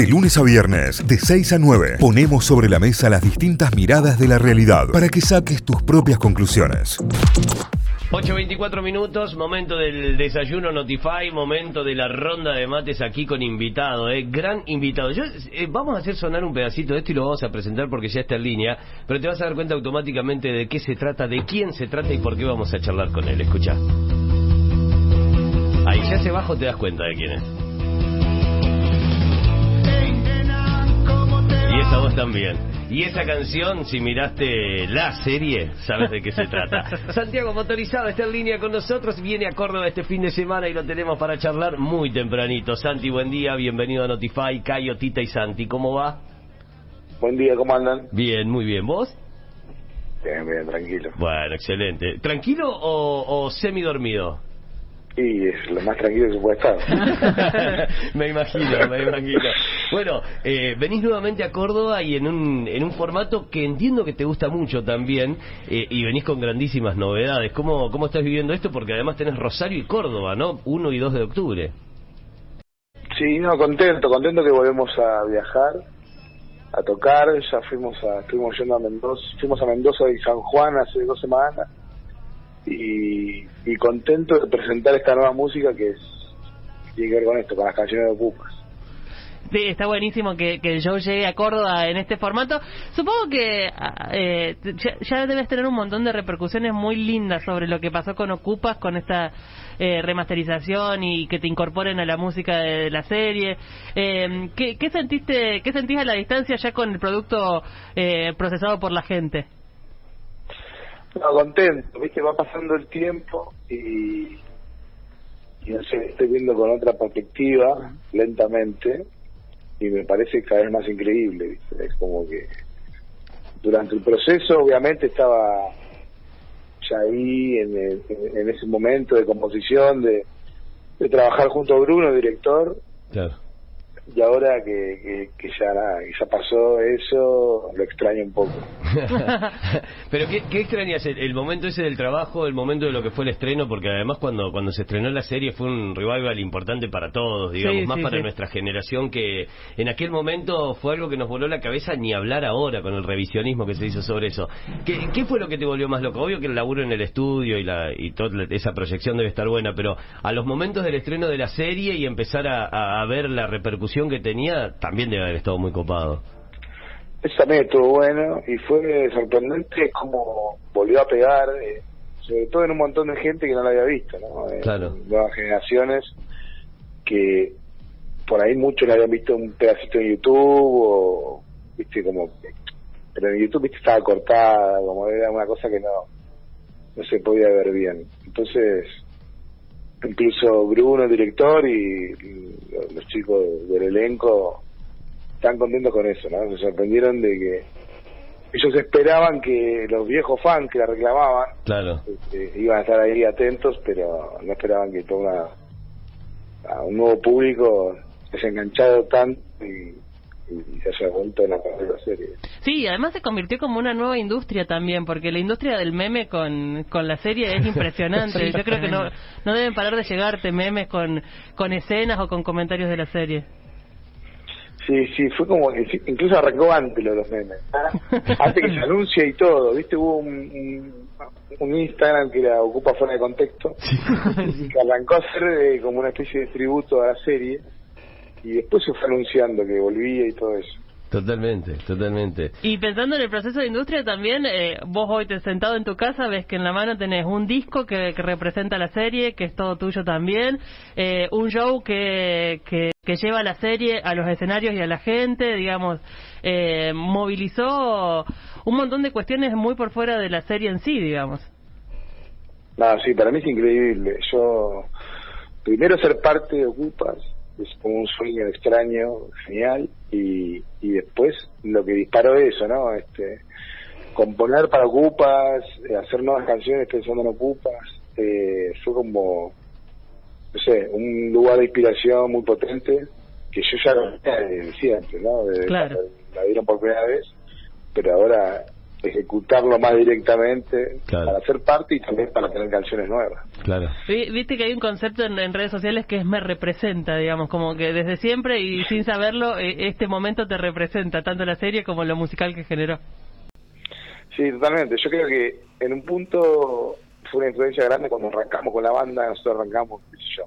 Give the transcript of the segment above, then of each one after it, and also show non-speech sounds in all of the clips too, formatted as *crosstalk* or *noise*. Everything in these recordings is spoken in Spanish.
De lunes a viernes, de 6 a 9, ponemos sobre la mesa las distintas miradas de la realidad para que saques tus propias conclusiones. 8.24 minutos, momento del desayuno Notify, momento de la ronda de mates aquí con invitado, eh, gran invitado. Yo, eh, vamos a hacer sonar un pedacito de esto y lo vamos a presentar porque ya está en línea, pero te vas a dar cuenta automáticamente de qué se trata, de quién se trata y por qué vamos a charlar con él. Escucha. Ahí ya hacia abajo te das cuenta de quién es. Y esa voz también. Y esa canción, si miraste la serie, sabes de qué se trata. *laughs* Santiago Motorizado está en línea con nosotros, viene a Córdoba este fin de semana y lo tenemos para charlar muy tempranito. Santi, buen día, bienvenido a Notify, Cayo, Tita y Santi, ¿cómo va? Buen día, ¿cómo andan? Bien, muy bien, ¿vos? Bien, bien, tranquilo. Bueno, excelente. ¿Tranquilo o, o semi dormido? Y es lo más tranquilo que se puede estar. *laughs* *laughs* me imagino, me imagino. Bueno, eh, venís nuevamente a Córdoba y en un, en un formato que entiendo que te gusta mucho también eh, y venís con grandísimas novedades. ¿Cómo, ¿Cómo estás viviendo esto? Porque además tenés Rosario y Córdoba, ¿no? 1 y 2 de octubre. Sí, no, contento, contento que volvemos a viajar, a tocar. Ya fuimos a, estuvimos yendo a Mendoza, fuimos a Mendoza y San Juan hace dos semanas y, y contento de presentar esta nueva música que es tiene que ver con esto, con las canciones de Ocupas. Sí, está buenísimo que, que el show llegue a Córdoba en este formato. Supongo que ah, eh, ya, debes tener un montón de repercusiones muy lindas sobre lo que pasó con Ocupas, con esta eh, remasterización y que te incorporen a la música de, la serie. Eh, ¿qué, ¿qué, sentiste, qué sentís a la distancia ya con el producto eh, procesado por la gente? No, contento, viste, va pasando el tiempo y, y no sé, estoy viendo con otra perspectiva, lentamente, y me parece cada vez más increíble, ¿viste? Es como que durante el proceso obviamente estaba ya ahí en, en ese momento de composición, de, de trabajar junto a Bruno, director. Claro. Y ahora que, que, que ya nada, que ya pasó eso, lo extraño un poco. *laughs* Pero ¿qué, qué extrañas? El, el, momento ese del trabajo, el momento de lo que fue el estreno, porque además cuando, cuando se estrenó la serie fue un revival importante para todos, digamos, Sí, más sí, para sí. nuestra generación que en aquel momento fue algo que nos voló la cabeza ni hablar ahora con el revisionismo que se hizo sobre eso. ¿Qué, qué fue lo que te volvió más loco? Obvio que el laburo en el estudio y, la, y toda esa proyección debe estar buena, pero a los momentos del estreno de la serie y empezar a, a- a ver la repercusión que tenía, también debe haber estado muy copado. Eso también estuvo bueno y fue sorprendente cómo volvió a pegar, eh, sobre todo en un montón de gente que no la había visto, ¿no? Eh, Claro. Nuevas generaciones que por ahí muchos la habían visto un pedacito en YouTube o, viste, como... Pero en YouTube, viste, estaba cortada, como era una cosa que no, no se podía ver bien. Entonces, incluso Bruno, el director, y los los chicos del elenco están contentos con eso, ¿no? Se sorprendieron de que ellos esperaban que los viejos fans que la reclamaban Claro. este, iban a estar ahí atentos, pero no esperaban que todo una, a un nuevo público se enganchado tanto y, y se haya vuelto en la de la serie. Sí, además se convirtió como una nueva industria también, porque la industria del meme con, con la serie es *laughs* impresionante. Sí, Yo creo que no, no deben parar de llegarte memes con, con escenas o con comentarios de la serie. Sí, sí, fue como, incluso arrancó antes lo de los memes. *laughs* Antes que se anuncie y todo, ¿viste? Hubo un, un, un Instagram que era Ocupa Fuera de Contexto, *laughs* que arrancó a ser eh, como una especie de tributo a la serie, y después se fue anunciando que volvía y todo eso. Totalmente, totalmente. Y pensando en el proceso de industria también, eh, vos hoy te sentado en tu casa ves que en la mano tenés un disco que, que representa la serie, que es todo tuyo también, eh, un show que, que, que lleva la serie a los escenarios y a la gente, digamos, eh, movilizó un montón de cuestiones muy por fuera de la serie en sí, digamos. No, sí, para mí es increíble. Yo, primero ser parte de Ocupas, es como un sueño extraño, genial, y, y después lo que disparó eso, ¿no? Este, componer para Ocupas, eh, hacer nuevas canciones pensando en Ocupas, eh, fue como, no sé, un lugar de inspiración muy potente, que yo ya lo desde siempre, ¿no? Desde Claro. la dieron por primera vez, pero ahora ejecutarlo más directamente Claro. para ser parte y también para tener canciones nuevas. Claro. Vi- Viste que hay un concepto en, en redes sociales que es me representa, digamos, como que desde siempre y sin saberlo, eh, este momento te representa, tanto la serie como lo musical que generó. Sí, totalmente. Yo creo que en un punto fue una influencia grande cuando arrancamos con la banda, nosotros arrancamos, qué sé yo.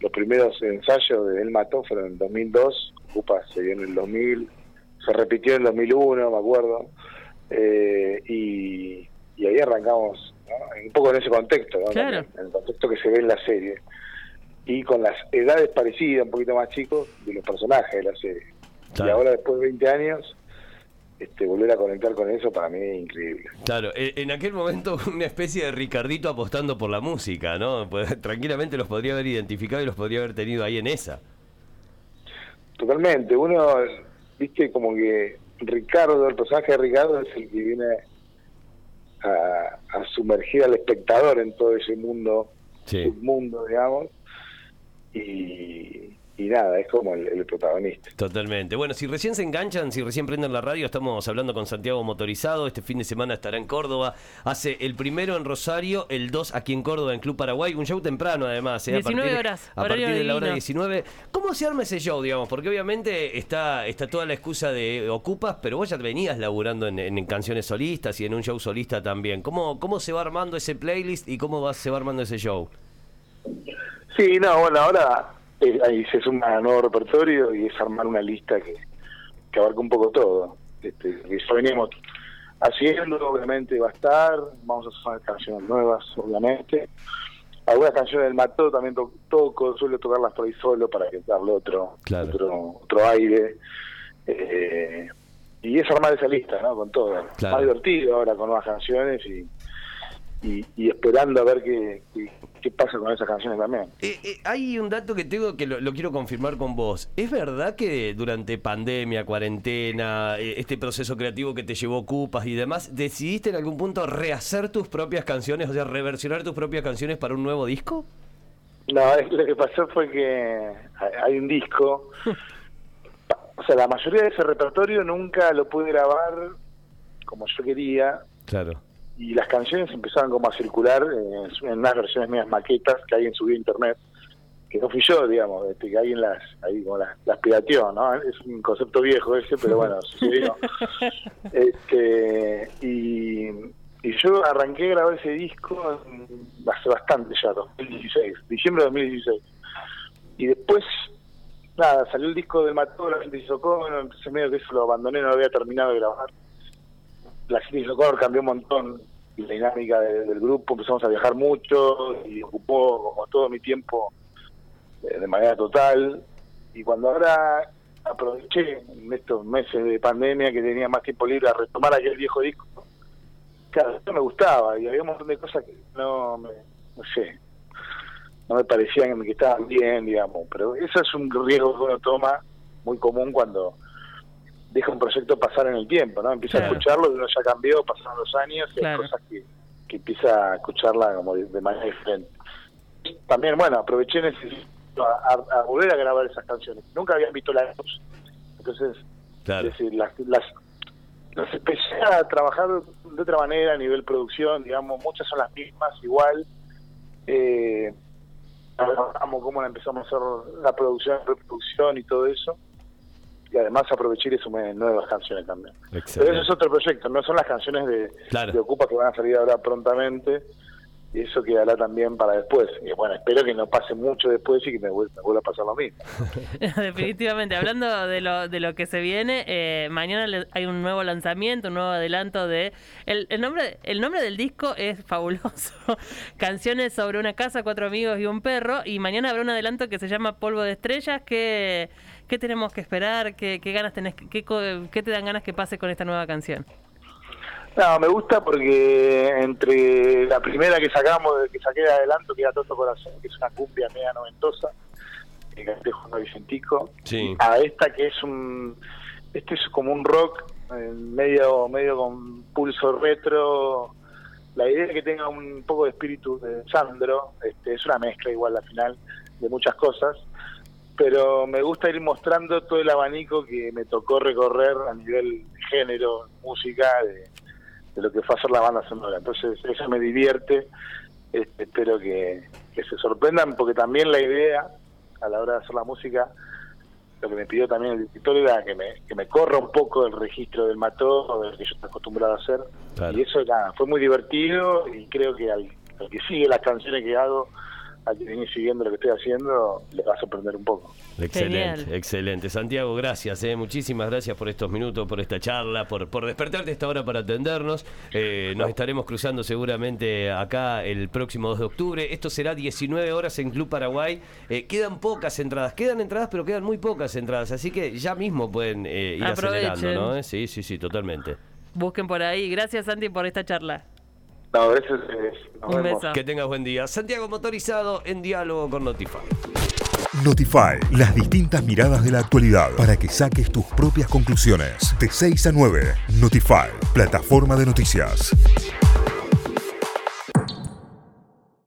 Los primeros ensayos de Él Mató fueron en el 2002, Ocupa se dio en el 2000, se repitió en el 2001, me acuerdo, eh, y, y ahí arrancamos, ¿no? un poco en ese contexto, ¿no? Claro. También, en el contexto que se ve en la serie. Y con las edades parecidas, un poquito más chicos, de los personajes de la serie. Claro. Y ahora, después de 20 años, este, volver a conectar con eso para mí es increíble. Claro, e- en aquel momento *laughs* una especie de Ricardito apostando por la música, ¿no? Pues, *laughs* tranquilamente los podría haber identificado y los podría haber tenido ahí en esa. Totalmente. Uno, viste, como que Ricardo, el personaje de Ricardo es el que viene a, a sumergir al espectador en todo ese mundo, Sí. submundo, digamos. Y, y nada, es como el, el protagonista. Totalmente. Bueno, si recién se enganchan, si recién prenden la radio, estamos hablando con Santiago Motorizado. Este fin de semana estará en Córdoba. Hace el primero en Rosario, el 2 aquí en Córdoba, en Club Paraguay. Un show temprano, además. ¿eh? 19 horas, A partir de la hora divino. 19. ¿Cómo se arma ese show, digamos? Porque obviamente está, está toda la excusa de Ocupas, pero vos ya venías laburando en, en canciones solistas y en un show solista también. ¿Cómo, cómo se va armando ese playlist y cómo va, se va armando ese show? Sí, no, bueno, ahora eh, ahí se suma nuevo repertorio y es armar una lista que, que abarca un poco todo. Este, que ya veníamos haciendo, obviamente va a estar, vamos a sumar canciones nuevas, obviamente. Algunas canciones del Mató también to- toco, suelo tocarlas por ahí solo para que darle otro, Claro. otro, otro aire. Eh, y es armar esa lista, ¿no? Con todo. Claro. Más divertido ahora con nuevas canciones y, y, y esperando a ver qué, qué, qué pasa con esas canciones también. Eh, eh, hay un dato que tengo que lo, lo quiero confirmar con vos. ¿Es verdad que durante pandemia, cuarentena, eh, este proceso creativo que te llevó Cupas y demás, decidiste en algún punto rehacer tus propias canciones, o sea, reversionar tus propias canciones para un nuevo disco? No, *laughs* lo que pasó fue que hay un disco. O sea, la mayoría de ese repertorio nunca lo pude grabar como yo quería Claro. Y las canciones empezaron como a circular eh, en unas versiones mías maquetas que alguien subió a internet, que no fui yo, digamos, este, que alguien las, ahí como las, las pirateó, ¿no? Es un concepto viejo ese, pero bueno, *laughs* sucedió. este, y, y yo arranqué a grabar ese disco en- hace bastante ya, 2016, diciembre de 2016. Y después, nada, salió el disco del Mató, la gente hizo Connor, entonces medio que eso lo abandoné, no lo había terminado de grabar. La gente Connor cambió un montón la dinámica de- del grupo, empezamos a viajar mucho y ocupó como todo mi tiempo eh, de manera total. Y cuando ahora aproveché en estos meses de pandemia que tenía más tiempo libre a retomar aquel viejo disco, claro, me gustaba y había un montón de cosas que no, me, no sé, no me parecían que estaban bien, digamos, pero eso es un riesgo que uno toma muy común cuando deja un proyecto pasar en el tiempo, ¿no? Empieza Claro. a escucharlo y uno ya cambió, pasaron los años y Claro. hay cosas que, que empieza a escucharla como de, de manera diferente. También, bueno, aproveché en ese a, a- a volver a grabar esas canciones. Nunca habían visto la luz. Entonces, Claro. es decir, las, las, las empecé a trabajar de otra manera a nivel producción, digamos, muchas son las mismas, igual. Eh, trabajamos cómo empezamos a hacer la producción, reproducción y todo eso. Y además aproveché y sumé nuevas canciones también. Pero eso es otro proyecto, no son las canciones de, Claro. de Ocupa que van a salir ahora prontamente. Y eso quedará también para después. Y bueno, espero que no pase mucho después y que me me vuelva a pasar lo mismo. *laughs* Definitivamente. Hablando de lo, de lo que se viene, eh, mañana hay un nuevo lanzamiento, un nuevo adelanto de... El, el, nombre, el nombre del disco es fabuloso. *laughs* Canciones sobre una casa, cuatro amigos y un perro. Y mañana habrá un adelanto que se llama Polvo de Estrellas. ¿Qué, qué tenemos que esperar? ¿Qué, qué ganas tenés? que- Qué, ¿Qué te dan ganas que pase con esta nueva canción? No, me gusta porque entre la primera que sacamos, que saqué de adelanto, que era Toto Corazón, que es una cumbia media noventosa, que canté a Vicentico, Sí. a esta que es un, este es como un rock eh, medio, medio con pulso retro. La idea es que tenga un poco de espíritu de Sandro, este, es una mezcla igual al final de muchas cosas, pero me gusta ir mostrando todo el abanico que me tocó recorrer a nivel de género, música, de, de lo que fue hacer la banda sonora. Entonces eso me divierte, este, espero que, se sorprendan porque también la idea a la hora de hacer la música, lo que me pidió también el director era que me, que me corra un poco el registro del mató, del que yo estoy acostumbrado a hacer. Y eso nada, fue muy divertido y creo que al, al que sigue las canciones que hago a que viene siguiendo lo que estoy haciendo, le va a sorprender un poco. Excelente, excelente. Santiago, gracias, eh, muchísimas gracias por estos minutos, por esta charla, por, por despertarte esta hora para atendernos. Eh, nos estaremos cruzando seguramente acá el próximo 2 de octubre. Esto será 19 horas en Club Paraguay. Eh, quedan pocas entradas, quedan entradas, pero quedan muy pocas entradas, así que ya mismo pueden ir acelerando, ¿no? Sí, sí, sí, totalmente. Busquen por ahí. Gracias, Santi, por esta charla. No, gracias. Un beso. Que tengas buen día. Santiago Motorizado en diálogo con Notify. Notify, las distintas miradas de la actualidad para que saques tus propias conclusiones. De 6 a 9, Notify, plataforma de noticias.